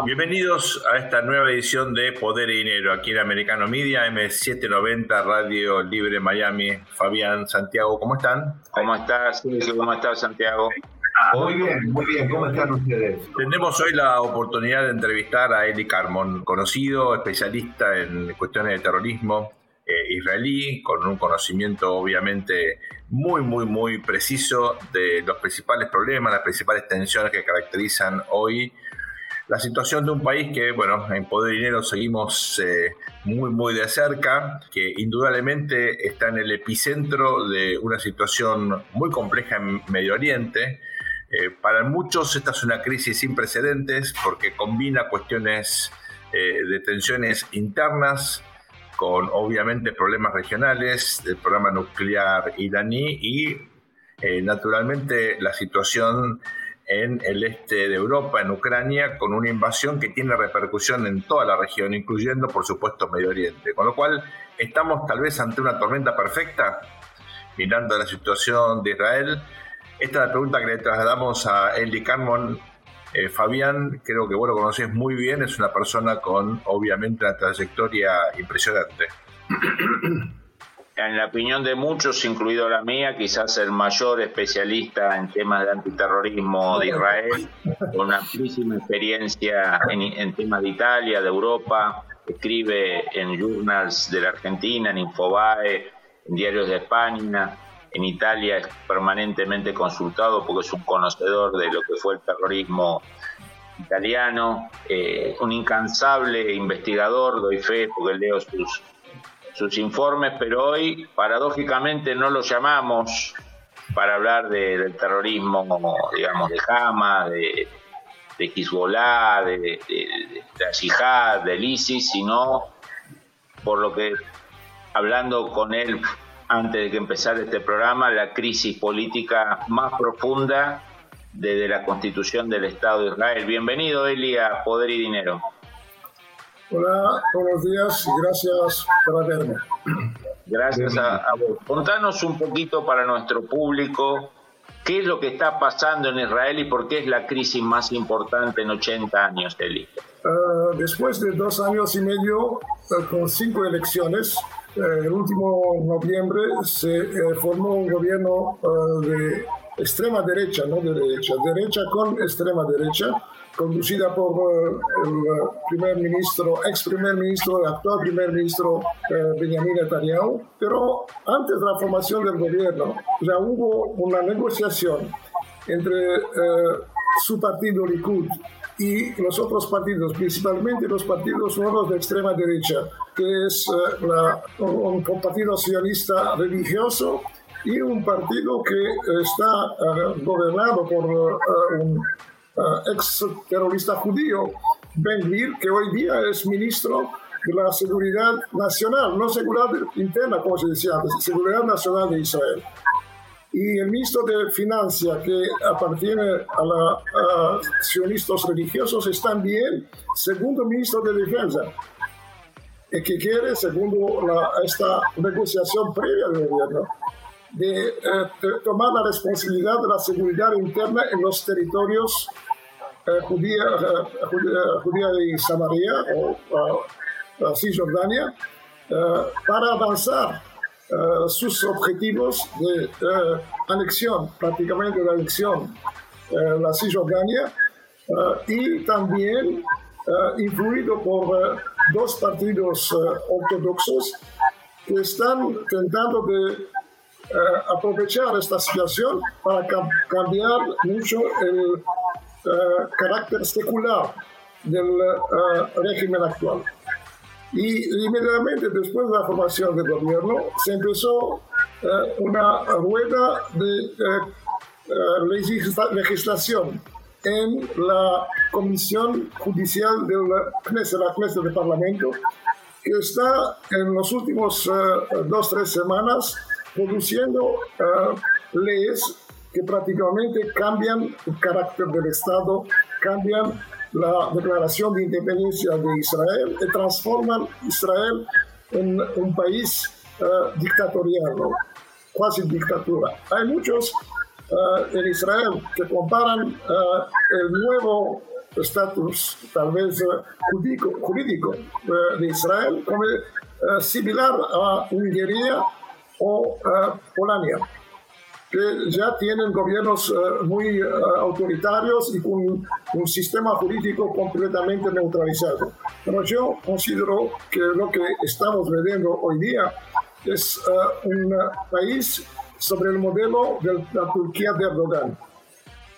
Bienvenidos a esta nueva edición de Poder y Dinero aquí en Americano Media, M790 Radio Libre Miami. Fabián, Santiago, ¿cómo están? ¿Cómo estás? ¿Cómo estás, Santiago? Muy bien, muy bien. ¿Cómo están ustedes? Tenemos hoy la oportunidad de entrevistar a Eli Carmon, conocido especialista en cuestiones de terrorismo eh, israelí, con un conocimiento obviamente muy, muy, muy preciso de los principales problemas, las principales tensiones que caracterizan hoy la situación de un país que, bueno, en Poder Dinero seguimos eh, muy, muy de cerca, que indudablemente está en el epicentro de una situación muy compleja en Medio Oriente. Eh, para muchos esta es una crisis sin precedentes porque combina cuestiones eh, de tensiones internas con obviamente problemas regionales, del programa nuclear iraní y naturalmente la situación en el este de Europa, en Ucrania, con una invasión que tiene repercusión en toda la región, incluyendo, por supuesto, Medio Oriente. Con lo cual, estamos tal vez ante una tormenta perfecta, mirando la situación de Israel. Esta es la pregunta que le trasladamos a Eli Carmon. Eh, Fabián, creo que vos lo conocés muy bien, es una persona con, obviamente, una trayectoria impresionante. en la opinión de muchos, incluido la mía, quizás el mayor especialista en temas de antiterrorismo de Israel, con una amplísima experiencia en, temas de Italia, de Europa, escribe en journals de la Argentina, en Infobae, en diarios de España, en Italia es permanentemente consultado porque es un conocedor de lo que fue el terrorismo italiano, eh, un incansable investigador, doy fe porque leo sus sus informes, pero hoy paradójicamente no lo llamamos para hablar del terrorismo, digamos, de Hamas, de, de Hezbollah, de, de, de, la Yihad, del ISIS, sino por lo que, hablando con él antes de que empezara este programa, la crisis política más profunda desde la constitución del Estado de Israel. Bienvenido, Eli, a Poder y Dinero. Hola, buenos días y gracias por verme. Gracias a, vos. Contanos un poquito para nuestro público qué es lo que está pasando en Israel y por qué es la crisis más importante en 80 años, Eli. Uh, después de dos años y medio, uh, con cinco elecciones, uh, el último noviembre se formó un gobierno de extrema derecha, no de derecha, derecha con extrema derecha, conducida por eh, el eh, primer ministro, ex primer ministro, actual primer ministro eh, Benjamin Netanyahu. Pero antes de la formación del gobierno ya hubo una negociación entre su partido Likud y los otros partidos, principalmente los partidos nuevos de extrema derecha, que es un, partido sionista religioso y un partido que está gobernado por un uh, ex terrorista judío, Ben Gvir, que hoy día es ministro de la Seguridad Nacional, no seguridad interna, como se decía antes, Seguridad Nacional de Israel. Y el ministro de Finanzas, que appartiene a los sionistas religiosos, es también segundo ministro de Defensa, que quiere, según esta negociación previa del gobierno, de, eh, tomar la responsabilidad de la seguridad interna en los territorios eh, judía, eh, judía, de Samaria o Cisjordania para avanzar sus objetivos de anexión, prácticamente de anexión la Cisjordania y también influido por dos partidos ortodoxos que están intentando de eh, aprovechar esta situación para cambiar mucho el eh, carácter secular del eh, régimen actual. Y inmediatamente después de la formación del gobierno se empezó una rueda de legislación en la Comisión Judicial del Knesset, la Knesset del Parlamento, que está en los últimos dos, tres semanas produciendo leyes que prácticamente cambian el carácter del Estado, cambian la declaración de independencia de Israel y transforman Israel en un país uh, dictatorial, casi dictadura. Hay muchos uh, en Israel que comparan el nuevo estatus tal vez eh, jurídico, jurídico eh, de Israel como similar a Hungría o Polonia que ya tienen gobiernos muy autoritarios y con un sistema jurídico completamente neutralizado. Pero yo considero que lo que estamos viviendo hoy día es un país sobre el modelo de la Turquía de Erdogan.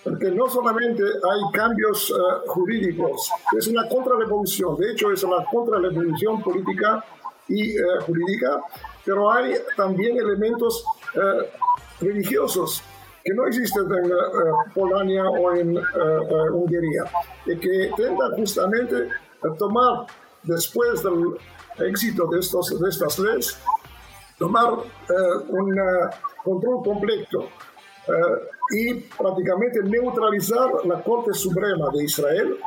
Porque no solamente hay cambios uh, jurídicos, es una contrarrevolución, de hecho es una contrarrevolución política y uh, jurídica, pero hay también elementos uh, religiosos que no existen en Polonia o en Hungría, y que intentan justamente tomar, después del éxito de, estos, de estas leyes, tomar un control completo y prácticamente neutralizar la Corte Suprema de Israel,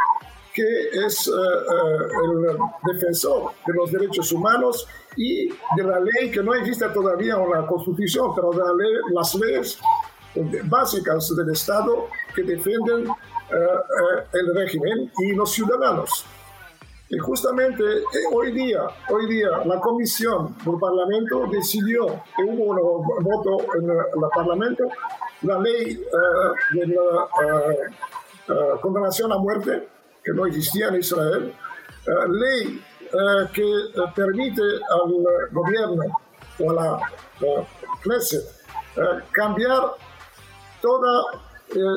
que es eh, eh, el defensor de los derechos humanos y de la ley que no existe todavía en la Constitución, pero de la ley, las leyes básicas del Estado que defienden eh, el régimen y los ciudadanos. Y justamente hoy día, hoy día la comisión del Parlamento decidió que hubo un voto en el Parlamento la ley eh, de la eh, eh, condenación a muerte, que no existía en Israel, ley que permite al gobierno o a la Knesset cambiar toda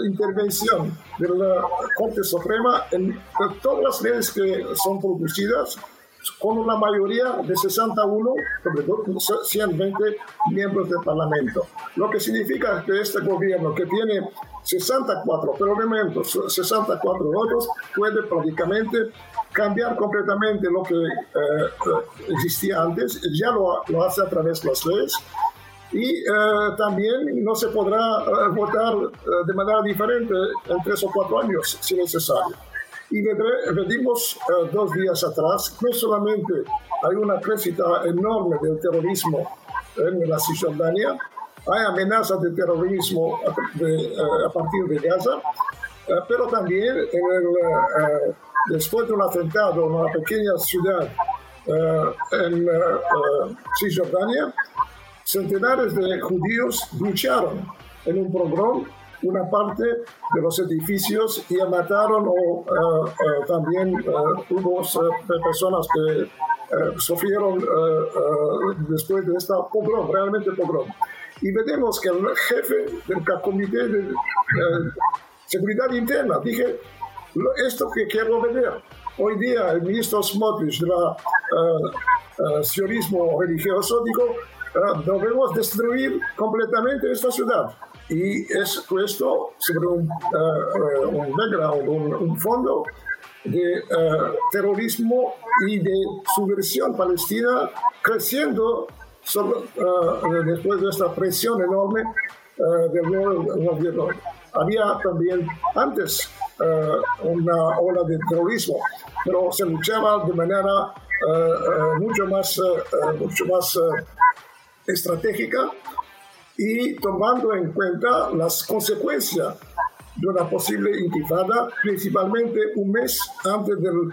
intervención de la Corte Suprema en todas las leyes que son producidas con una mayoría de 61 sobre 120 miembros del Parlamento. Lo que significa que este gobierno, que tiene 64 elementos, 64 votos, puede prácticamente cambiar completamente lo que eh, eh, existía antes, ya lo, lo, hace a través de las leyes. Y eh, también no se podrá votar de manera diferente en tres o cuatro años, si necesario. Y vedimos uh, dos días atrás, no solamente hay una crecida enorme del terrorismo en la Cisjordania, hay amenazas de terrorismo de, uh, a partir de Gaza, pero también en el, después de un atentado en una pequeña ciudad en Cisjordania, centenares de judíos lucharon en un programa una parte de los edificios y mataron o eh, eh, también eh, hubo personas que sufrieron después de esta pogrom, realmente pogrom. Y vemos que el jefe del Comité de Seguridad Interna dije, esto que quiero ver. Hoy día el ministro Smotrich del uh, sionismo religioso dijo, debemos destruir completamente esta ciudad y es puesto sobre un, uh, un background, un, fondo de uh, terrorismo y de subversión palestina creciendo sobre, uh, después de esta presión enorme del gobierno. Había también antes una ola de terrorismo, pero se luchaba de manera mucho más, mucho más estratégica y tomando en cuenta las consecuencias de una posible intifada, principalmente un mes antes del uh,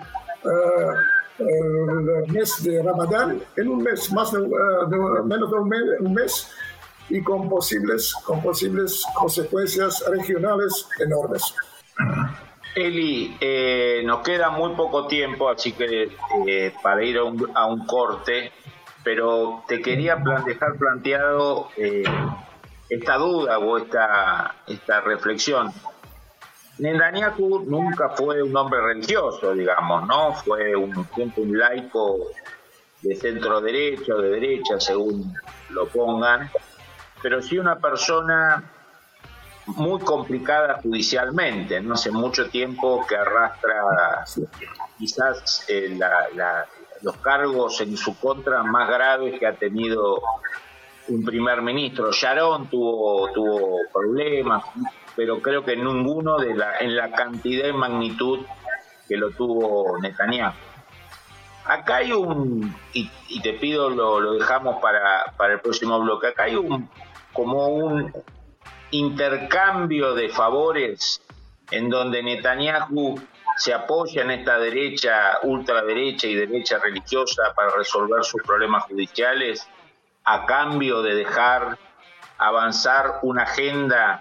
mes de Ramadán, en un mes, más de, uh, menos de un mes, un mes, y con posibles, con posibles consecuencias regionales enormes. Eli, eh, nos queda muy poco tiempo, así que eh, para ir a un, a un corte, pero te quería dejar planteado eh, esta duda o esta, esta reflexión. Netanyahu nunca fue un hombre religioso, digamos, ¿no? Fue un, un laico de centro derecha o de derecha, según lo pongan, pero sí una persona muy complicada judicialmente, no hace mucho tiempo que arrastra quizás eh, la, los cargos en su contra más graves que ha tenido un primer ministro. Sharon tuvo, tuvo problemas, pero creo que ninguno de la, en la cantidad y magnitud que lo tuvo Netanyahu. Acá hay un, y, te pido lo, lo dejamos para, para el próximo bloque, acá hay un como un intercambio de favores en donde Netanyahu se apoya en esta derecha, ultraderecha y derecha religiosa para resolver sus problemas judiciales a cambio de dejar avanzar una agenda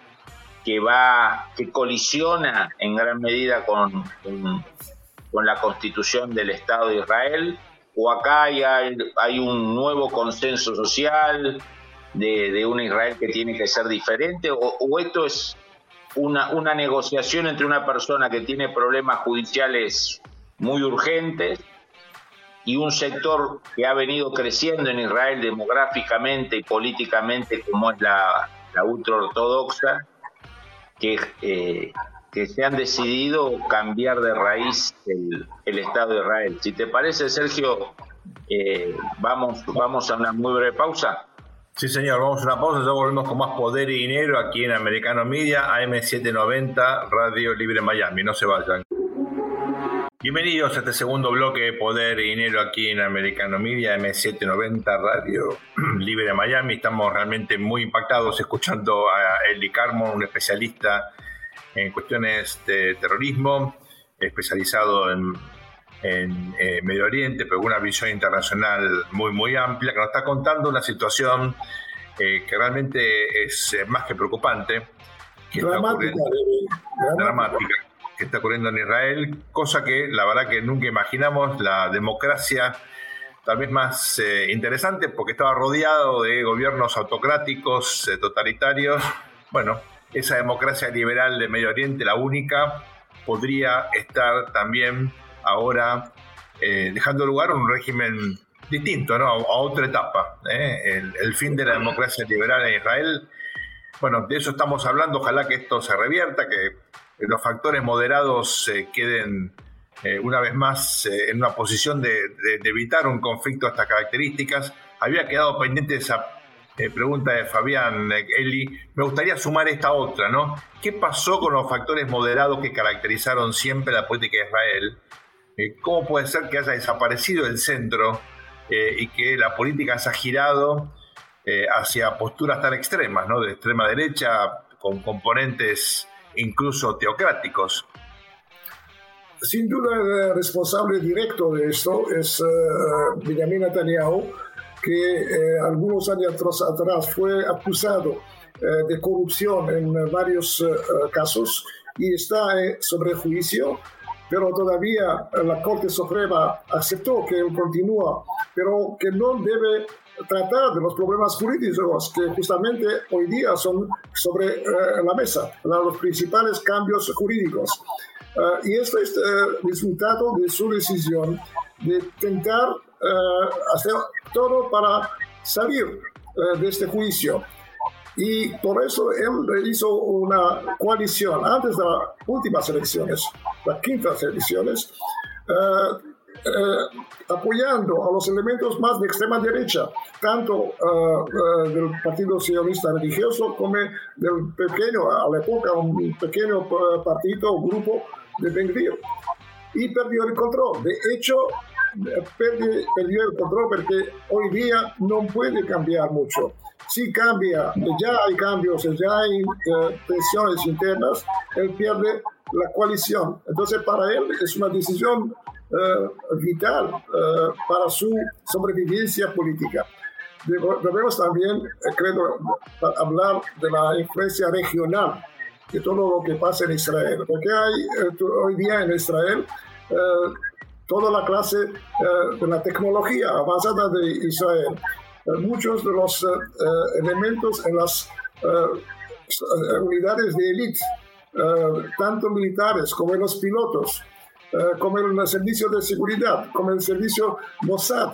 que va, que colisiona en gran medida con, con, la constitución del Estado de Israel, o acá hay, hay un nuevo consenso social de, un Israel que tiene que ser diferente, o, o esto es una, una negociación entre una persona que tiene problemas judiciales muy urgentes y un sector que ha venido creciendo en Israel demográficamente y políticamente como es la, la ultraortodoxa, que, eh, que se han decidido cambiar de raíz el, el, Estado de Israel. Si te parece, Sergio, eh, vamos, vamos a una muy breve pausa. Sí, señor, vamos a una pausa, ya volvemos con más poder y dinero aquí en Americano Media, AM790, Radio Libre Miami. No se vayan. Bienvenidos a este segundo bloque de Poder y Dinero aquí en Americano Media, M790 Radio Libre Miami. Estamos realmente muy impactados escuchando a Eli Carmon, un especialista en cuestiones de terrorismo, especializado en, eh, Medio Oriente, pero con una visión internacional muy, muy amplia, que nos está contando una situación eh, que realmente es eh, más que preocupante. Que dramática, dramática que está ocurriendo en Israel, cosa que la verdad que nunca imaginamos, la democracia tal vez más eh, interesante porque estaba rodeado de gobiernos autocráticos, totalitarios. Bueno, esa democracia liberal de Medio Oriente, la única, podría estar también ahora eh, dejando lugar a un régimen distinto, ¿no? a, otra etapa. El, el, fin de la democracia liberal en Israel. Bueno, de eso estamos hablando, ojalá que esto se revierta, que los factores moderados eh, queden eh, una vez más eh, en una posición de, evitar un conflicto de estas características. Había quedado pendiente esa pregunta de Fabián Eli. Me gustaría sumar esta otra, ¿no? ¿Qué pasó con los factores moderados que caracterizaron siempre la política de Israel? ¿Cómo puede ser que haya desaparecido el centro y que la política se ha girado hacia posturas tan extremas, ¿no? De extrema derecha, con componentes incluso teocráticos. Sin duda, el responsable directo de esto es uh, Benjamin Netanyahu, que eh, algunos años atrás fue acusado eh, de corrupción en varios casos y está sobre juicio, pero todavía la Corte Suprema aceptó que él continúa, pero que no debe tratar de los problemas jurídicos que justamente hoy día son sobre uh, la mesa, los principales cambios jurídicos. Uh, y esto es uh, resultado de su decisión de intentar hacer todo para salir de este juicio. Y por eso él hizo una coalición antes de las últimas elecciones, las quintas elecciones, eh, apoyando a los elementos más de extrema derecha, tanto eh, eh, del Partido Sionista Religioso como del pequeño, a la época, un pequeño partido o grupo de Ben Y perdió el control. De hecho, perdió, el control porque hoy día no puede cambiar mucho. Si cambia, ya hay cambios, ya hay tensiones internas, él pierde la coalición. Entonces, para él es una decisión uh, vital uh, para su sobrevivencia política. Debemos también, eh, creo, hablar de la influencia regional de todo lo que pasa en Israel, porque hay eh, hoy día en Israel toda la clase de la tecnología avanzada de Israel, muchos de los elementos en las unidades de élite, tanto militares como en los pilotos, eh, como el servicio de seguridad, como el servicio Mossad,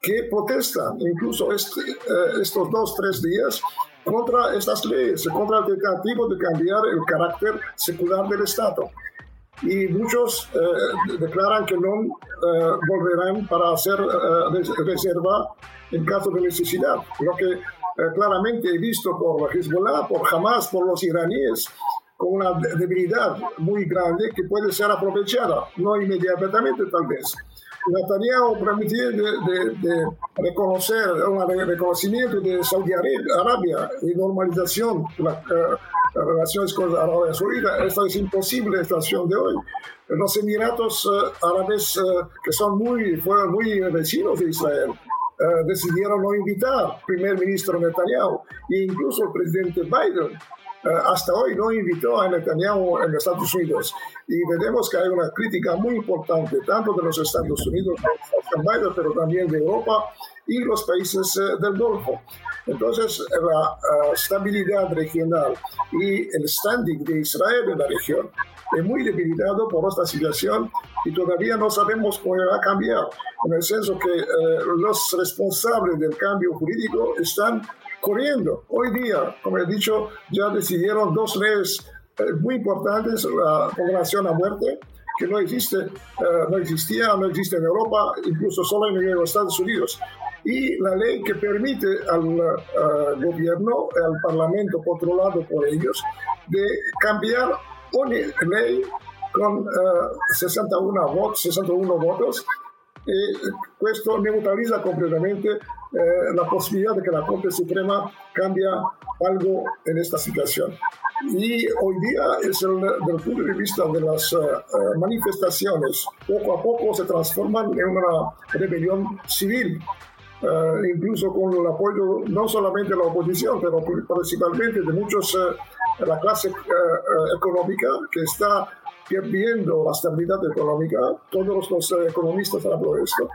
que protestan incluso este, eh, estos dos, tres días contra estas leyes, contra el tentativo de cambiar el carácter secular del Estado. Y muchos eh, declaran que no volverán para hacer reserva en caso de necesidad, lo que claramente he visto por Hezbollah, por Hamas, por los iraníes, con una debilidad muy grande que puede ser aprovechada, no inmediatamente tal vez. Netanyahu permitió de, de, reconocer un reconocimiento de Saudi Arabia y normalización la, uh, relaciones con Arabia Saudita. Esta es imposible la situación de hoy. Los Emiratos Árabes, que son muy, fueron muy vecinos de Israel, decidieron no invitar al primer ministro Netanyahu e incluso el presidente Biden eh, hasta hoy no invitó a Netanyahu en los Estados Unidos. Y vemos que hay una crítica muy importante, tanto de los Estados Unidos, pero también de Europa y los países eh, del Golfo. Entonces, la eh, estabilidad regional y el standing de Israel en la región es muy debilitado por esta situación y todavía no sabemos cómo va a cambiar, en el senso que los responsables del cambio jurídico están corriendo. Hoy día, como he dicho, ya decidieron dos leyes eh, muy importantes, la condenación a muerte, que no existe, eh, no existía, no existe en Europa, incluso solo en los Estados Unidos. Y la ley que permite al eh, gobierno, al parlamento controlado por ellos, de cambiar una ley con 61 votos, 61 votos y esto neutraliza completamente eh, la posibilidad de que la Corte Suprema cambie algo en esta situación. Y hoy día, es el, desde el punto de vista de las eh, eh, manifestaciones, poco a poco se transforman en una rebelión civil. Incluso con el apoyo no solamente de la oposición, pero principalmente de muchos de la clase económica que está perdiendo la estabilidad económica, todos los economistas hablan de esto,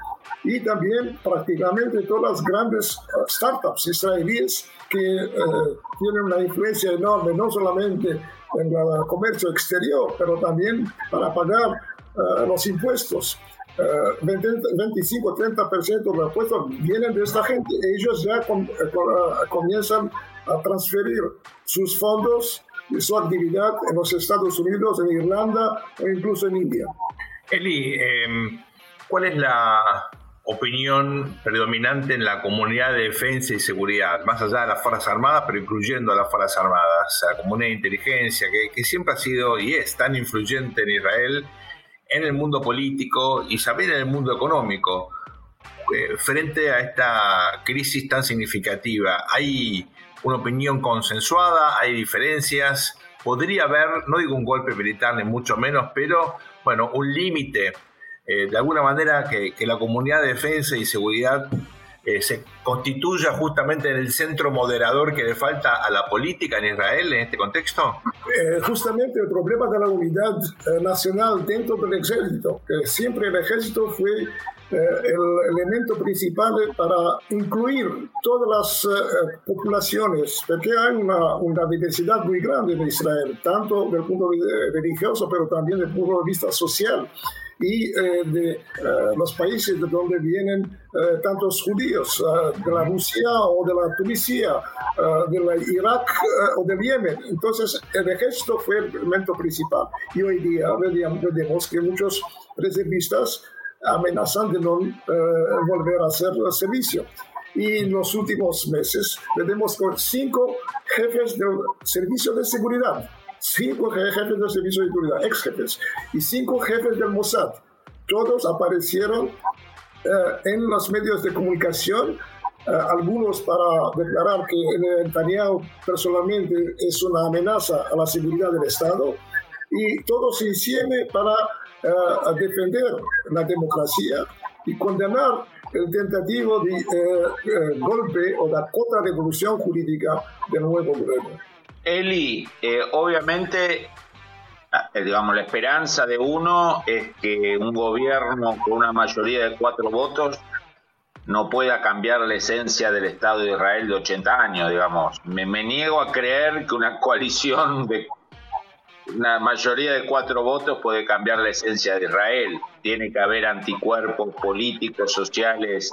y también prácticamente todas las grandes eh, startups israelíes que eh, tienen una influencia enorme, no solamente en el comercio exterior, pero también para pagar eh, los impuestos. 25-30% de los impuestos vienen de esta gente. Ellos ya comienzan a transferir sus fondos su actividad en los Estados Unidos, en Irlanda o incluso en India. Eli, em, ¿cuál es la opinión predominante en la comunidad de defensa y seguridad, más allá de las Fuerzas Armadas, pero incluyendo a las Fuerzas Armadas, la comunidad de inteligencia, que, que siempre ha sido y es tan influyente en Israel, en el mundo político y también en el mundo económico? Eh, frente a esta crisis tan significativa, ¿hay una opinión consensuada, hay diferencias, podría haber, no digo un golpe militar ni mucho menos, pero bueno, un límite, eh, de alguna manera que, la comunidad de defensa y seguridad eh, se constituya justamente en el centro moderador que le falta a la política en Israel en este contexto? Eh, justamente el problema de la unidad nacional dentro del ejército, que siempre el ejército fue eh, el elemento principal para incluir todas las eh, populaciones, porque hay una, una, diversidad muy grande en Israel, tanto del punto de vista religioso, pero también del punto de vista social y eh, de los países de donde vienen tantos judíos, de la Rusia o de la Tunisia, de la Irak o del Yemen. Entonces, el ejército fue el elemento principal. Y hoy día vemos que muchos reservistas amenazan de no eh, volver a hacer el servicio. Y en los últimos meses tenemos con cinco jefes del servicio de seguridad, cinco jefes del servicio de seguridad, ex jefes, y cinco jefes del Mossad. Todos aparecieron eh, en los medios de comunicación, eh, algunos para declarar que Netanyahu personalmente es una amenaza a la seguridad del Estado, y todos se hicieron para a defender la democracia y condenar el tentativo de eh, eh, golpe o la revolución jurídica del nuevo gobierno. Eli, eh, obviamente, digamos, la esperanza de uno es que un gobierno con una mayoría de cuatro votos no pueda cambiar la esencia del Estado de Israel de 80 años, digamos. Me niego a creer que una coalición de una mayoría de cuatro votos puede cambiar la esencia de Israel. Tiene que haber anticuerpos políticos, sociales.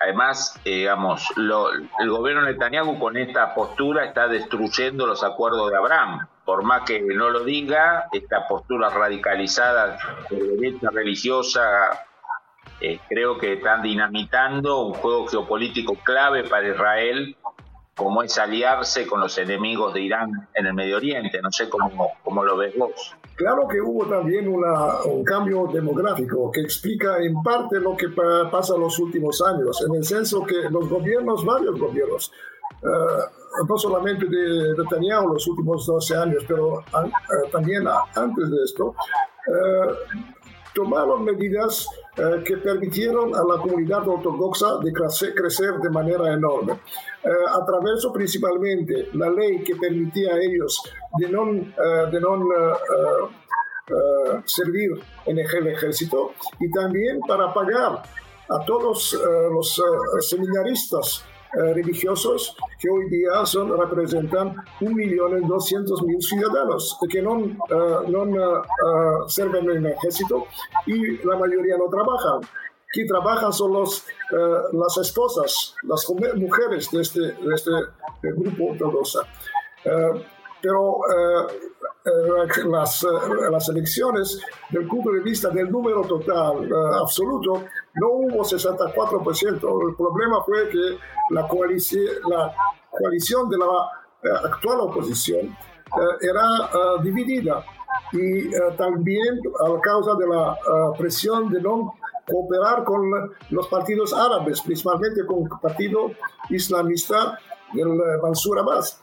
Además, eh, digamos, el gobierno Netanyahu con esta postura está destruyendo los acuerdos de Abraham. Por más que no lo diga, esta postura radicalizada de derecha religiosa eh, creo que están dinamitando un juego geopolítico clave para Israel como es aliarse con los enemigos de Irán en el Medio Oriente. No sé cómo, cómo lo ves vos. Claro que hubo también una, un cambio demográfico que explica en parte lo que pasa en los últimos años, en el senso que los gobiernos, varios gobiernos, no solamente de Netanyahu los últimos 12 años, pero también antes de esto, tomaron medidas eh, que permitieron a la comunidad ortodoxa de crecer, de manera enorme. Eh, a través principalmente la ley que permitía a ellos de no, eh, de no servir en el ejército y también para pagar a todos los seminaristas eh, religiosos que hoy día son, representan 1.200.000 ciudadanos que no, uh, no uh, sirven en el ejército y la mayoría no trabajan. Que trabajan son los, las esposas, las mujeres de este, de este grupo ortodoxo. Pero eh, las, eh, las elecciones, del punto de vista del número total eh, absoluto, no hubo 64%. El problema fue que la coalición, la coalición de la actual oposición era dividida y también a causa de la presión de no cooperar con los partidos árabes, principalmente con el partido islamista del Mansur Abbas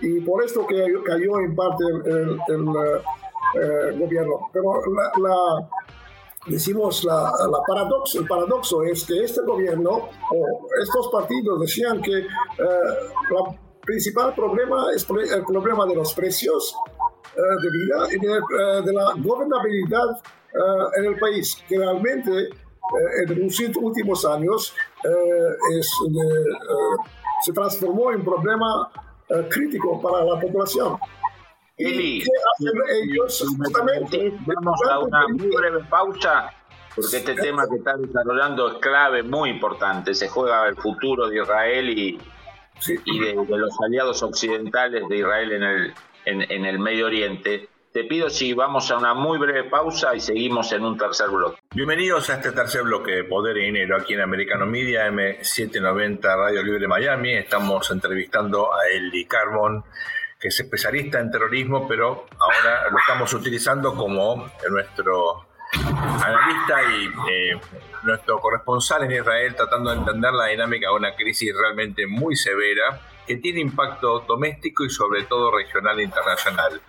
y por esto que cayó en parte el, eh, gobierno. Pero la, decimos la, la, paradoxo, el paradoxo es que este gobierno o estos partidos decían que el eh, principal problema es el problema de los precios eh, de vida y de, la gobernabilidad en el país, que realmente en los últimos años se transformó en problema eh, crítico para la población. Eli, ellos vamos a una muy breve pausa porque este tema que está desarrollando es clave, muy importante. Se juega el futuro de Israel y, y de, los aliados occidentales de Israel en el, en, en el Medio Oriente. Te pido si vamos a una muy breve pausa y seguimos en un tercer bloque. Bienvenidos a este tercer bloque de Poder y Dinero aquí en Americano Media M790 Radio Libre Miami. Estamos entrevistando a Eli Carbon, que es especialista en terrorismo, pero ahora lo estamos utilizando como nuestro analista y eh, nuestro corresponsal en Israel, tratando de entender la dinámica de una crisis realmente muy severa que tiene impacto doméstico y sobre todo regional e internacional.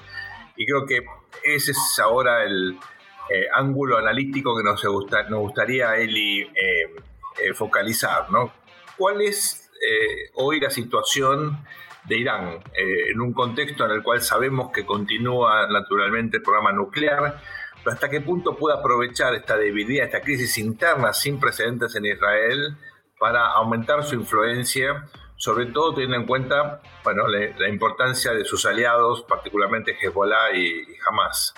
Y creo que ese es ahora el eh, ángulo analítico que nos, nos gustaría, Eli, eh, eh, focalizar. ¿no? ¿Cuál es hoy la situación de Irán en un contexto en el cual sabemos que continúa naturalmente el programa nuclear? Pero ¿Hasta qué punto puede aprovechar esta debilidad, esta crisis interna sin precedentes en Israel para aumentar su influencia sobre todo teniendo en cuenta bueno, la, importancia de sus aliados, particularmente Hezbollah y, Hamas.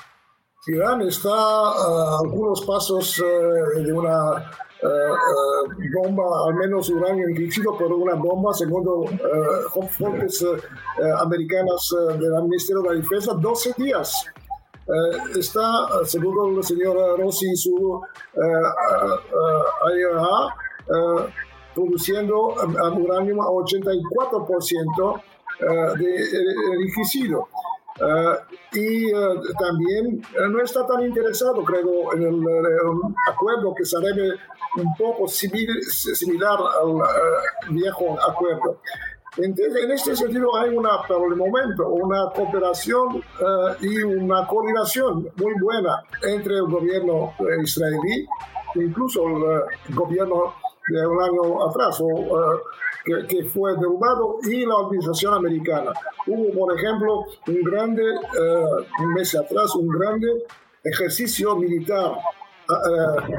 Irán está a algunos pasos eh, de una eh, eh, bomba, al menos uranio enriquecido por una bomba, según fuentes americanas del Ministerio de la Defensa, 12 días. está, según el señor Rossi y su IRA, produciendo uranio a 84% eh, de enriquecido. Eh, y eh, también no está tan interesado, creo, en el, acuerdo que será un poco similar al viejo acuerdo. Entonces, en este sentido hay una, por el momento, una cooperación y una coordinación muy buena entre el gobierno israelí, incluso el gobierno de un año atrás, o, eh, que, fue derrubado, y la organización americana. Hubo, por ejemplo, un grande, eh, un mes atrás, un grande ejercicio militar eh,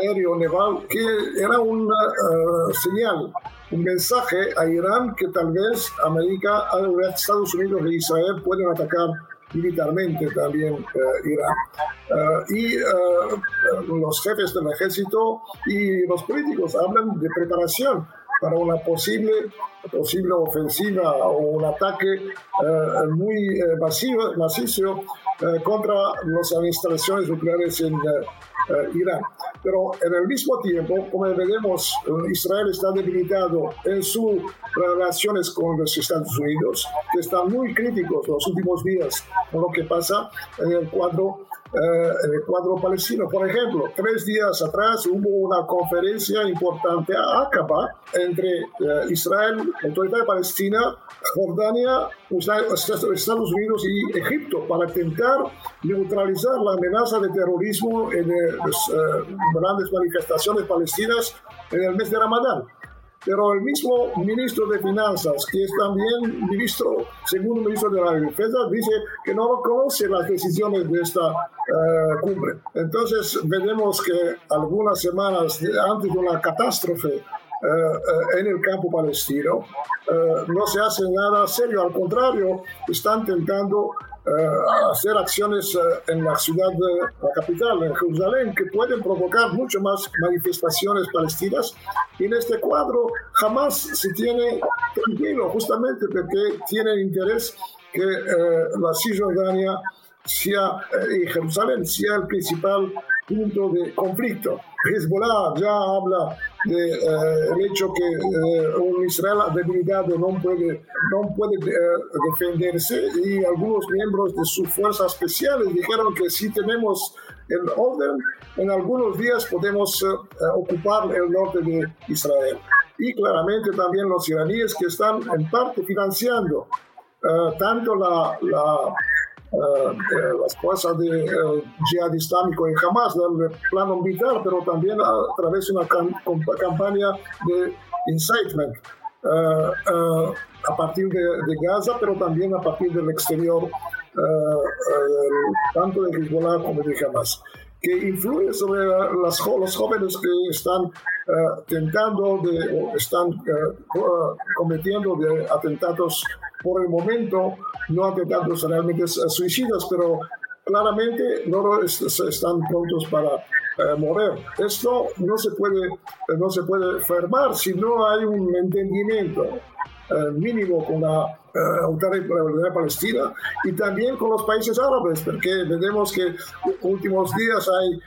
aéreo naval que era una señal, un mensaje a Irán que tal vez América, Estados Unidos e Israel pueden atacar militarmente también eh, Irán. Eh, y eh, los jefes del ejército y los políticos hablan de preparación para una posible, posible ofensiva o un ataque muy masivo, macizo contra las instalaciones nucleares en Irán. Pero en el mismo tiempo, como veremos, Israel está debilitado en sus relaciones con los Estados Unidos, que están muy críticos los últimos días con lo que pasa en el cuadro eh, en el cuadro palestino. Por ejemplo, tres días atrás hubo una conferencia importante a Aqaba entre eh, Israel, Autoridad Palestina, Jordania, Estados Unidos y Egipto para intentar neutralizar la amenaza de terrorismo en las eh, grandes manifestaciones palestinas en el mes de Ramadán. Pero el mismo ministro de Finanzas, que es también ministro, segundo ministro de la Defensa, dice que no conoce las decisiones de esta uh, cumbre. Entonces, veremos que algunas semanas antes de una catástrofe Uh, en el campo palestino. Uh, no se hace nada serio, al contrario, están intentando uh, hacer acciones en la ciudad, de la capital, en Jerusalén, que pueden provocar mucho más manifestaciones palestinas. Y en este cuadro jamás se tiene tranquilo, justamente porque tienen interés que la Cisjordania sea, y Jerusalén sea el principal punto de conflicto. Hezbollah ya habla del de, eh, hecho que eh, un Israel debilitado no puede, no puede eh, defenderse y algunos miembros de sus fuerzas especiales dijeron que si tenemos el orden, en algunos días podemos ocupar el norte de Israel. Y claramente también los iraníes que están en parte financiando tanto la, la eh, las cosas de eh, jihad islámico y jamás del plano militar, pero también a través de una campaña de incitement eh, a partir de, Gaza, pero también a partir del exterior, tanto de Hezbollah como de Hamas que influye sobre las, los jóvenes que están tentando de, o están cometiendo de atentados por el momento no atentados realmente suicidas, pero claramente no están prontos para eh, morir. Esto no se puede, no se puede firmar si no hay un entendimiento eh, mínimo con la eh, autoridad palestina y también con los países árabes, porque vemos que en los últimos días hay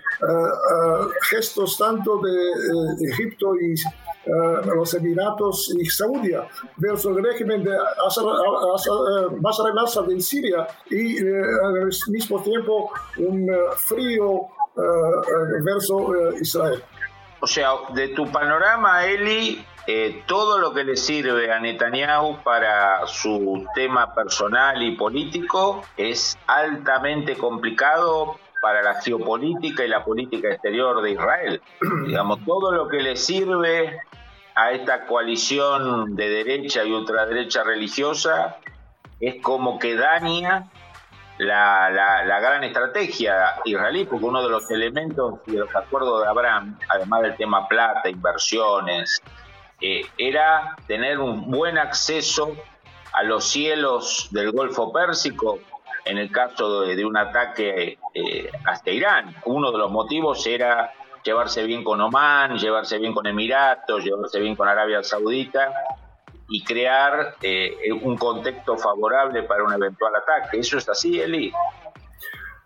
gestos tanto de Egipto y los Emiratos y Saudí versus el régimen de Bashar al-Assad en Siria y al mismo tiempo un frío versus Israel. O sea, de tu panorama, Eli, eh, todo lo que le sirve a Netanyahu para su tema personal y político es altamente complicado para la geopolítica y la política exterior de Israel. Digamos, todo lo que le sirve a esta coalición de derecha y ultraderecha religiosa es como que daña la, la, gran estrategia israelí, porque uno de los elementos de los acuerdos de Abraham, además del tema plata, inversiones, eh, era tener un buen acceso a los cielos del Golfo Pérsico en el caso de, un ataque eh, hacia Irán. Uno de los motivos era llevarse bien con Oman, llevarse bien con Emiratos, llevarse bien con Arabia Saudita y crear eh, un contexto favorable para un eventual ataque. ¿Eso es así, Eli?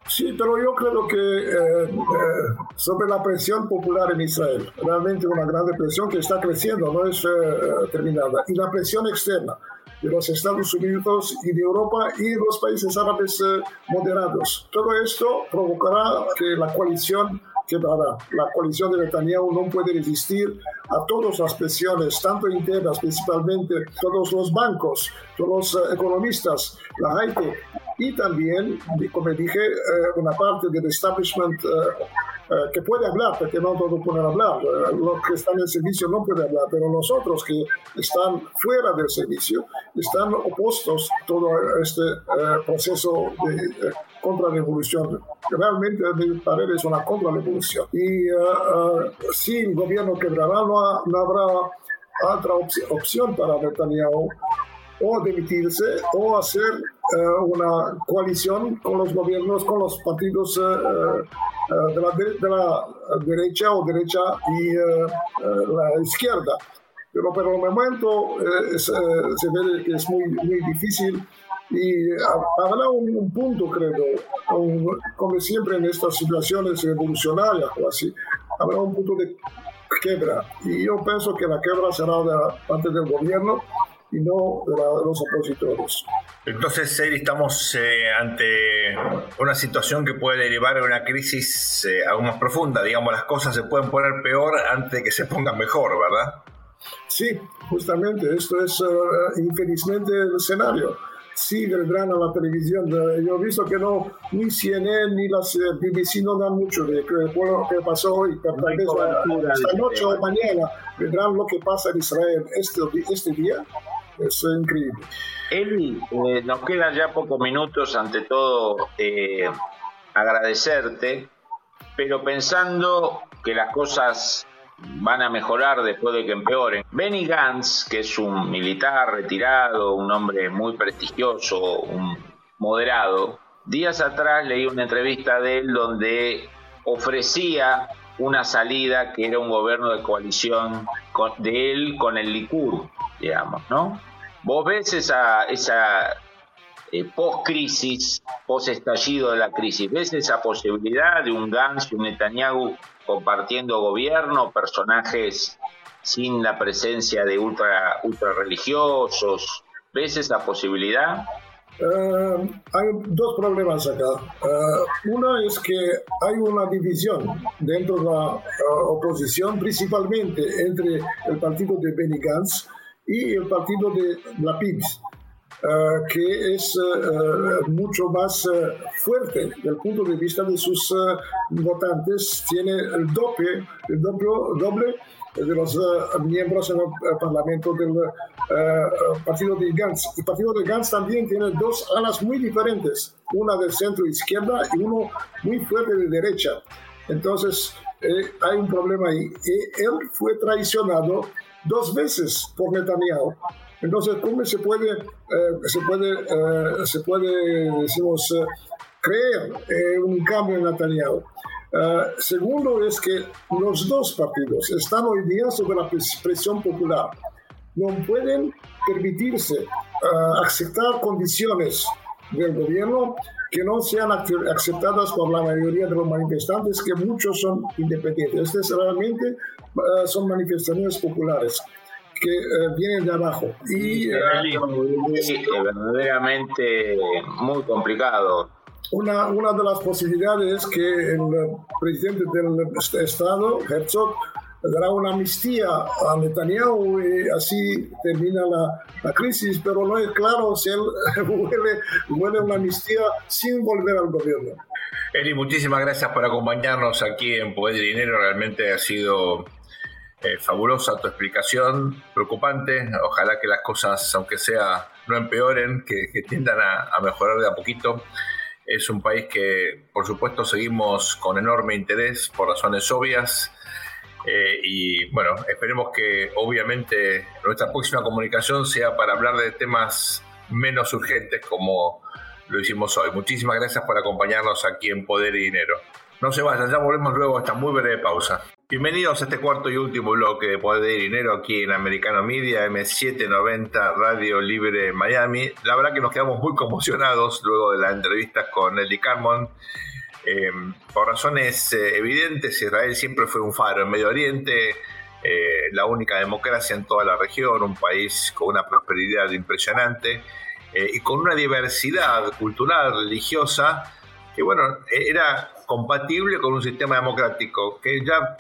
Sí, pero yo creo que eh, eh, sobre la presión popular en Israel, realmente una gran presión que está creciendo, no es terminada, y la presión externa de los Estados Unidos y de Europa y los países árabes moderados. Todo esto provocará que la coalición que la coalición de Netanyahu no puede resistir a todas las presiones, tanto internas, principalmente todos los bancos, todos los eh, economistas, la gente y también, como dije, eh, una parte del establishment eh, que puede hablar, porque no todos pueden hablar. los que están en el servicio no pueden hablar, pero los otros que están fuera del servicio están opuestos a todo este proceso de contrarrevolución. Realmente, a mi parecer, es una contrarrevolución. Y uh, si el gobierno quebrará, no, no habrá otra opción para Netanyahu o demitirse o hacer uh, una coalición con los gobiernos, con los partidos uh, de, la de, la derecha o derecha y la izquierda. Pero por el momento es, se ve que es muy, muy difícil y habrá un, punto, creo, como siempre en estas situaciones revolucionarias o así, habrá un punto de quebra. Y yo pienso que la quebra será de parte del gobierno y no de, los opositores. Entonces, Eri, estamos eh, ante una situación que puede derivar en una crisis eh, aún más profunda. Digamos, las cosas se pueden poner peor antes de que se pongan mejor, ¿verdad? Sí, justamente, esto es uh, infelizmente el escenario. Sí, vendrán a la televisión. Yo he visto que no, ni CNN ni las eh, BBC no dan mucho de lo que pasó hoy. Tal vez esta noche o mañana vendrán lo que pasa en Israel este, este día. Es increíble. Eli, eh, nos quedan ya pocos minutos. Ante todo, eh, agradecerte, pero pensando que las cosas van a mejorar después de que empeoren. Benny Gantz, que es un militar retirado, un hombre muy prestigioso, un moderado, días atrás leí una entrevista de él donde ofrecía una salida que era un gobierno de coalición de él con el Likud, digamos, ¿no? Vos ves esa, esa eh, post-crisis, post-estallido de la crisis, ves esa posibilidad de un Gantz y un Netanyahu compartiendo gobierno, personajes sin la presencia de ultra, ultra religiosos. ¿Ves esa posibilidad? Eh, hay dos problemas acá. Uh, una es que hay una división dentro de la uh, oposición, principalmente entre el partido de Benny Gantz y el partido de la Eh, que es eh, mucho más eh, fuerte desde el punto de vista de sus votantes, tiene el doble, el doble, doble de los miembros en el Parlamento del partido de Gantz. El partido de Gantz también tiene dos alas muy diferentes, una del centro izquierda y uno muy fuerte de derecha. Entonces, hay un problema ahí. Él fue traicionado dos veces por Netanyahu entonces, ¿cómo se puede, eh, se puede, eh, se puede decimos, eh, creer un cambio en Netanyahu? segundo es que los dos partidos están hoy día sobre la presión popular. No pueden permitirse aceptar condiciones del gobierno que no sean aceptadas por la mayoría de los manifestantes, que muchos son independientes. Estas realmente son manifestaciones populares que eh, vienen de abajo. Y, eh, verdaderamente muy complicado. Una, una de las posibilidades es que el presidente del Estado, Herzog, dará una amnistía a Netanyahu y así termina la, la, crisis, pero no es claro si él vuelve, vuelve una amnistía sin volver al gobierno. Eli, muchísimas gracias por acompañarnos aquí en Poder y Dinero. Realmente ha sido eh, fabulosa tu explicación, preocupante. Ojalá que las cosas, aunque sea, no empeoren, que, tiendan a, mejorar de a poquito. Es un país que, por supuesto, seguimos con enorme interés por razones obvias. Eh, y bueno, esperemos que obviamente nuestra próxima comunicación sea para hablar de temas menos urgentes como lo hicimos hoy. Muchísimas gracias por acompañarnos aquí en Poder y Dinero. No se vayan, ya volvemos luego a esta muy breve pausa. Bienvenidos a este cuarto y último bloque de Poder y Dinero aquí en Americano Media, M790 Radio Libre Miami. La verdad que nos quedamos muy conmocionados luego de la entrevista con Nelly Carmon. Em, por razones eh, evidentes, Israel siempre fue un faro en Medio Oriente, eh, la única democracia en toda la región, un país con una prosperidad impresionante eh, y con una diversidad cultural, religiosa, que bueno, era compatible con un sistema democrático que ya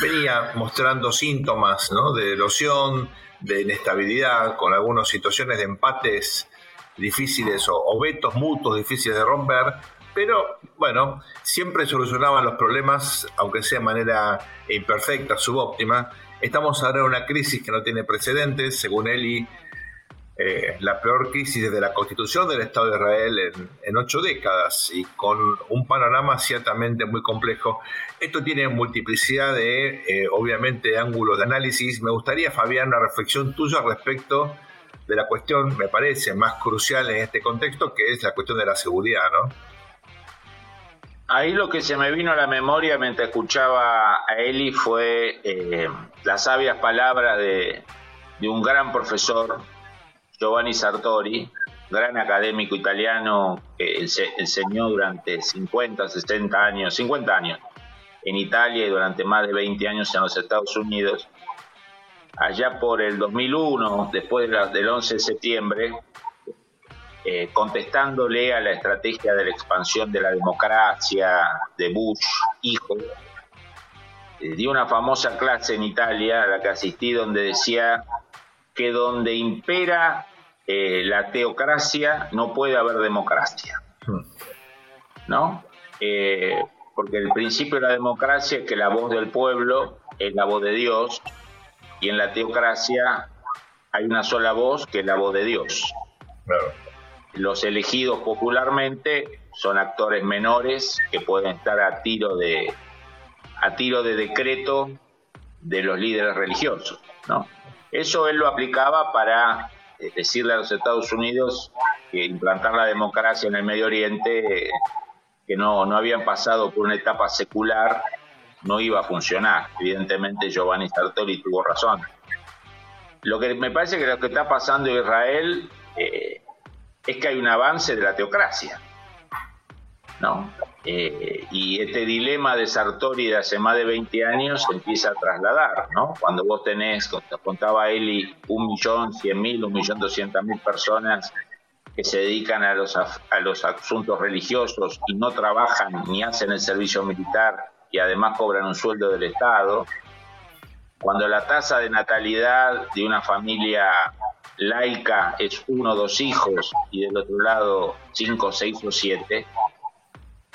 venía mostrando síntomas de erosión, de inestabilidad, con algunas situaciones de empates difíciles o, vetos mutuos difíciles de romper, pero bueno, siempre solucionaban los problemas, aunque sea de manera imperfecta, subóptima. Estamos ahora en una crisis que no tiene precedentes, según Eli, eh, la peor crisis desde la constitución del Estado de Israel en, ocho décadas y con un panorama ciertamente muy complejo. Esto tiene multiplicidad de, eh, obviamente, ángulos de análisis. Me gustaría, Fabián, una reflexión tuya respecto de la cuestión, me parece, más crucial en este contexto, que es la cuestión de la seguridad, ¿no? Ahí lo que se me vino a la memoria mientras escuchaba a Eli fue eh, las sabias palabras de, de un gran profesor Giovanni Sartori, gran académico italiano que enseñó durante 50, 60 años, 50 años en Italia y durante más de 20 años en los Estados Unidos, allá por el 2001, después del 11 de septiembre, eh, contestándole a la estrategia de la expansión de la democracia de Bush, hijo, eh, dio una famosa clase en Italia a la que asistí donde decía que donde impera eh, la teocracia no puede haber democracia. ¿No? porque el principio de la democracia es que la voz del pueblo es la voz de Dios y en la teocracia hay una sola voz que es la voz de Dios. Claro. Los elegidos popularmente son actores menores que pueden estar a tiro de, a tiro de decreto de los líderes religiosos. ¿no? Eso él lo aplicaba para eh, decirle a los Estados Unidos que implantar la democracia en el Medio Oriente, que no, no habían pasado por una etapa secular, no iba a funcionar. Evidentemente Giovanni Sartori tuvo razón. Lo que me parece que lo que está pasando en Israel eh, es que hay un avance de la teocracia. ¿no? Eh, y este dilema de Sartori de hace más de 20 años se empieza a trasladar, ¿no? Cuando vos tenés, contaba Eli, un millón, cien mil, un millón doscientas mil personas que se dedican a los, a los asuntos religiosos y no trabajan ni hacen el servicio militar y además cobran un sueldo del Estado, cuando la tasa de natalidad de una familia laica es uno o dos hijos y del otro lado cinco, seis o siete,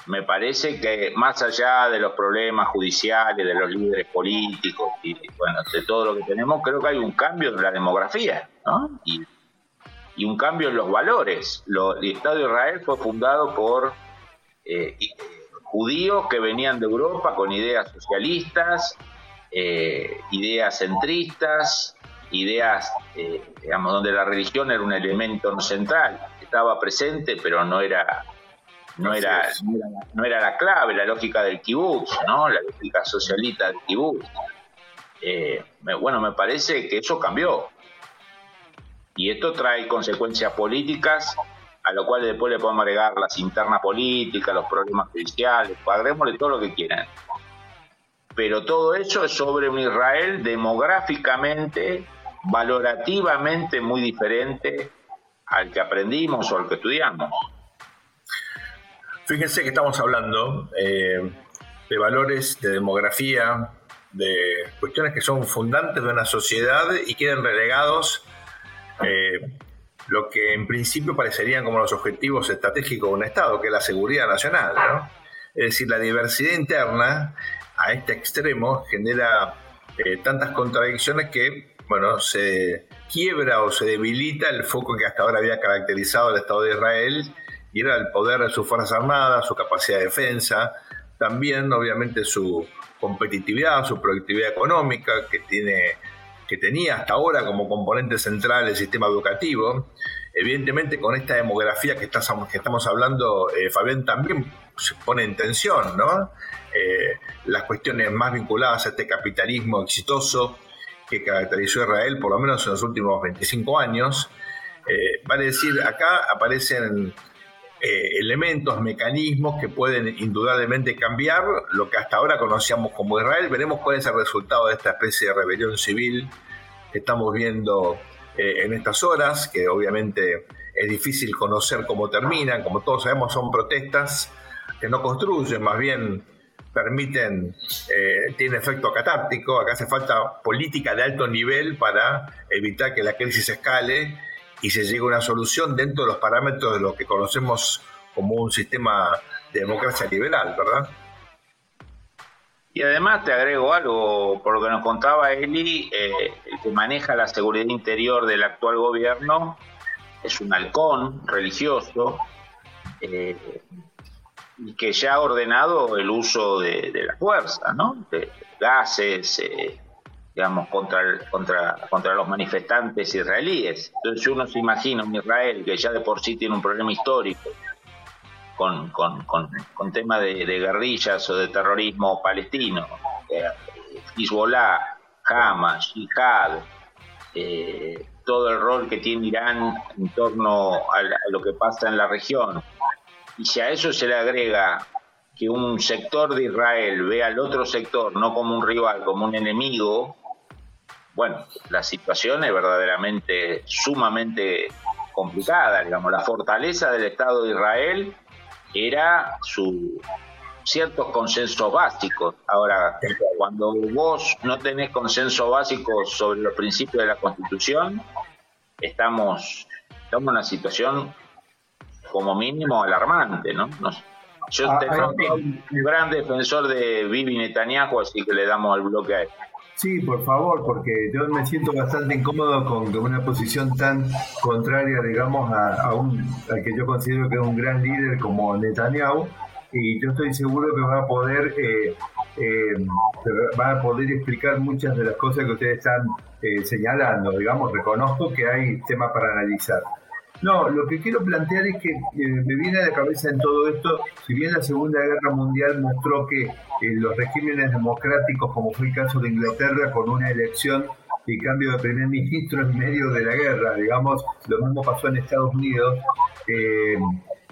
me parece que más allá de los problemas judiciales, de los líderes políticos y bueno, de todo lo que tenemos, creo que hay un cambio en la demografía ¿no? y, un cambio en los valores. el Estado de Israel fue fundado por eh, eh, judíos que venían de Europa con ideas socialistas, eh, ideas centristas, ideas, digamos, donde la religión era un elemento no central. Estaba presente, pero no era no era, no era, la clave, la lógica del kibutz, ¿no? la lógica socialista del kibutz. Eh, bueno, me parece que eso cambió. Y esto trae consecuencias políticas, a lo cual después le podemos agregar las internas políticas, los problemas judiciales, agreguémosle todo lo que quieran. Pero todo eso es sobre un Israel demográficamente, valorativamente muy diferente al que aprendimos o al que estudiamos. Fíjense que estamos hablando eh, de valores, de demografía, de cuestiones que son fundantes de una sociedad y quedan relegados eh, lo que en principio parecerían como los objetivos estratégicos de un Estado, que es la seguridad nacional. Es decir, la diversidad interna a este extremo genera eh, tantas contradicciones que, bueno, se quiebra o se debilita el foco que hasta ahora había caracterizado el Estado de Israel y era el poder de sus Fuerzas Armadas, su capacidad de defensa, también obviamente su competitividad, su productividad económica que, tiene, que tenía hasta ahora como componente central el sistema educativo. Evidentemente con esta demografía que, que estamos hablando, eh, Fabián, también se pone en tensión, ¿no? Eh, las cuestiones más vinculadas a este capitalismo exitoso que caracterizó a Israel, por lo menos en los últimos 25 años. Eh, vale decir, acá aparecen eh, elementos, mecanismos que pueden indudablemente cambiar lo que hasta ahora conocíamos como Israel. Veremos cuál es el resultado de esta especie de rebelión civil que estamos viendo eh, en estas horas, que obviamente es difícil conocer cómo terminan. Como todos sabemos, son protestas que no construyen, más bien permiten, eh, tienen efecto catártico. Acá hace falta política de alto nivel para evitar que la crisis escale y se llegue a una solución dentro de los parámetros de lo que conocemos como un sistema de democracia liberal, ¿verdad? Y además te agrego algo, por lo que nos contaba Eli, eh, el que maneja la seguridad interior del actual gobierno es un halcón religioso eh, y que ya ha ordenado el uso de, la fuerza, ¿no? De gases, eh, digamos, contra, contra, contra los manifestantes israelíes. Entonces uno se imagina un Israel que ya de por sí tiene un problema histórico con, con, con, con temas de, guerrillas o de terrorismo palestino, eh, Hezbollah, Hamas, Jihad, eh, todo el rol que tiene Irán en torno a, a lo que pasa en la región. Y si a eso se le agrega que un sector de Israel ve al otro sector no como un rival, como un enemigo, bueno, la situación es verdaderamente sumamente complicada, digamos, la fortaleza del Estado de Israel era su ciertos consensos básicos. Ahora, cuando vos no tenés consenso básico sobre los principios de la Constitución, estamos, estamos en una situación como mínimo alarmante, ¿no? yo ah, soy un gran defensor de Bibi Netanyahu, así que le damos el bloque a él. Sí, por favor, porque yo me siento bastante incómodo con una posición tan contraria, digamos, a, un, al que yo considero que es un gran líder como Netanyahu, y yo estoy seguro que va a poder eh, eh, va a poder explicar muchas de las cosas que ustedes están eh, señalando. Digamos, reconozco que hay temas para analizar. No, lo que quiero plantear es que me viene a la cabeza en todo esto, si bien la Segunda Guerra Mundial mostró que los regímenes democráticos, como fue el caso de Inglaterra, con una elección y cambio de primer ministro en medio de la guerra, digamos, lo mismo pasó en Estados Unidos, eh,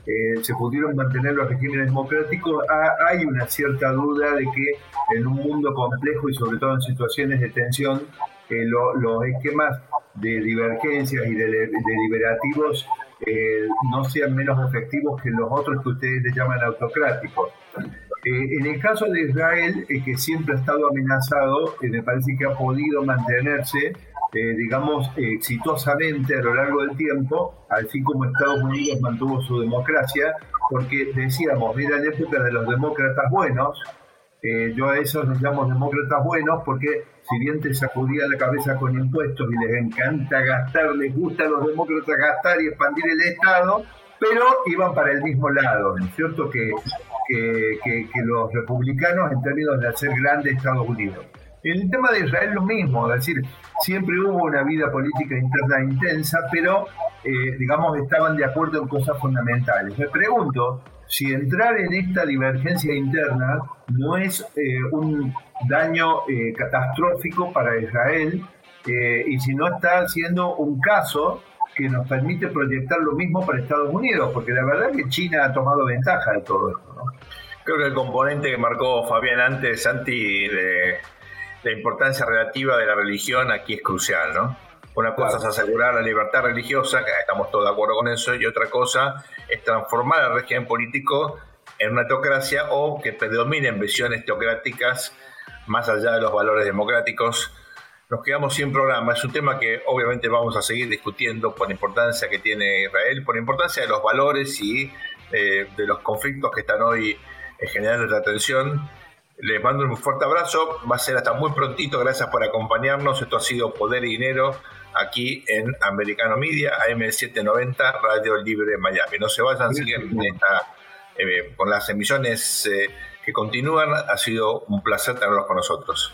eh, se pudieron mantener los regímenes democráticos, hay una cierta duda de que en un mundo complejo y sobre todo en situaciones de tensión, eh, los esquemas de divergencias y de, deliberativos eh, no sean menos efectivos que los otros que ustedes le llaman autocráticos. en el caso de Israel, que siempre ha estado amenazado, me parece que ha podido mantenerse eh, digamos, exitosamente a lo largo del tiempo, así como Estados Unidos mantuvo su democracia, porque decíamos, era la época de los demócratas buenos, eh, yo a esos les llamo demócratas buenos porque si bien te sacudía la cabeza con impuestos y les encanta gastar, les gusta a los demócratas gastar y expandir el Estado, pero iban para el mismo lado, ¿no es cierto? Que, que, que los republicanos en términos de hacer grande Estados Unidos. En el tema de Israel lo mismo, es decir, siempre hubo una vida política interna intensa, pero, eh, digamos, estaban de acuerdo en cosas fundamentales. Me pregunto si entrar en esta divergencia interna no es eh, un daño eh, catastrófico para Israel y si no está siendo un caso que nos permite proyectar lo mismo para Estados Unidos, porque la verdad es que China ha tomado ventaja de todo esto. ¿no? Creo que el componente que marcó Fabián antes, Santi, de la importancia relativa de la religión aquí es crucial, ¿no? Una cosa es asegurar la libertad religiosa, que estamos todos de acuerdo con eso, y otra cosa es transformar el régimen político en una teocracia o que predominen visiones teocráticas más allá de los valores democráticos. Nos quedamos sin programa. Es un tema que obviamente vamos a seguir discutiendo por la importancia que tiene Israel, por la importancia de los valores y eh, de los conflictos que están hoy generando la atención les mando un fuerte abrazo. Va a ser hasta muy prontito. Gracias por acompañarnos. Esto ha sido Poder y Dinero aquí en Americano Media, AM790, Radio Libre Miami. No se vayan, siguen eh, con las emisiones eh, que continúan. Ha sido un placer tenerlos con nosotros.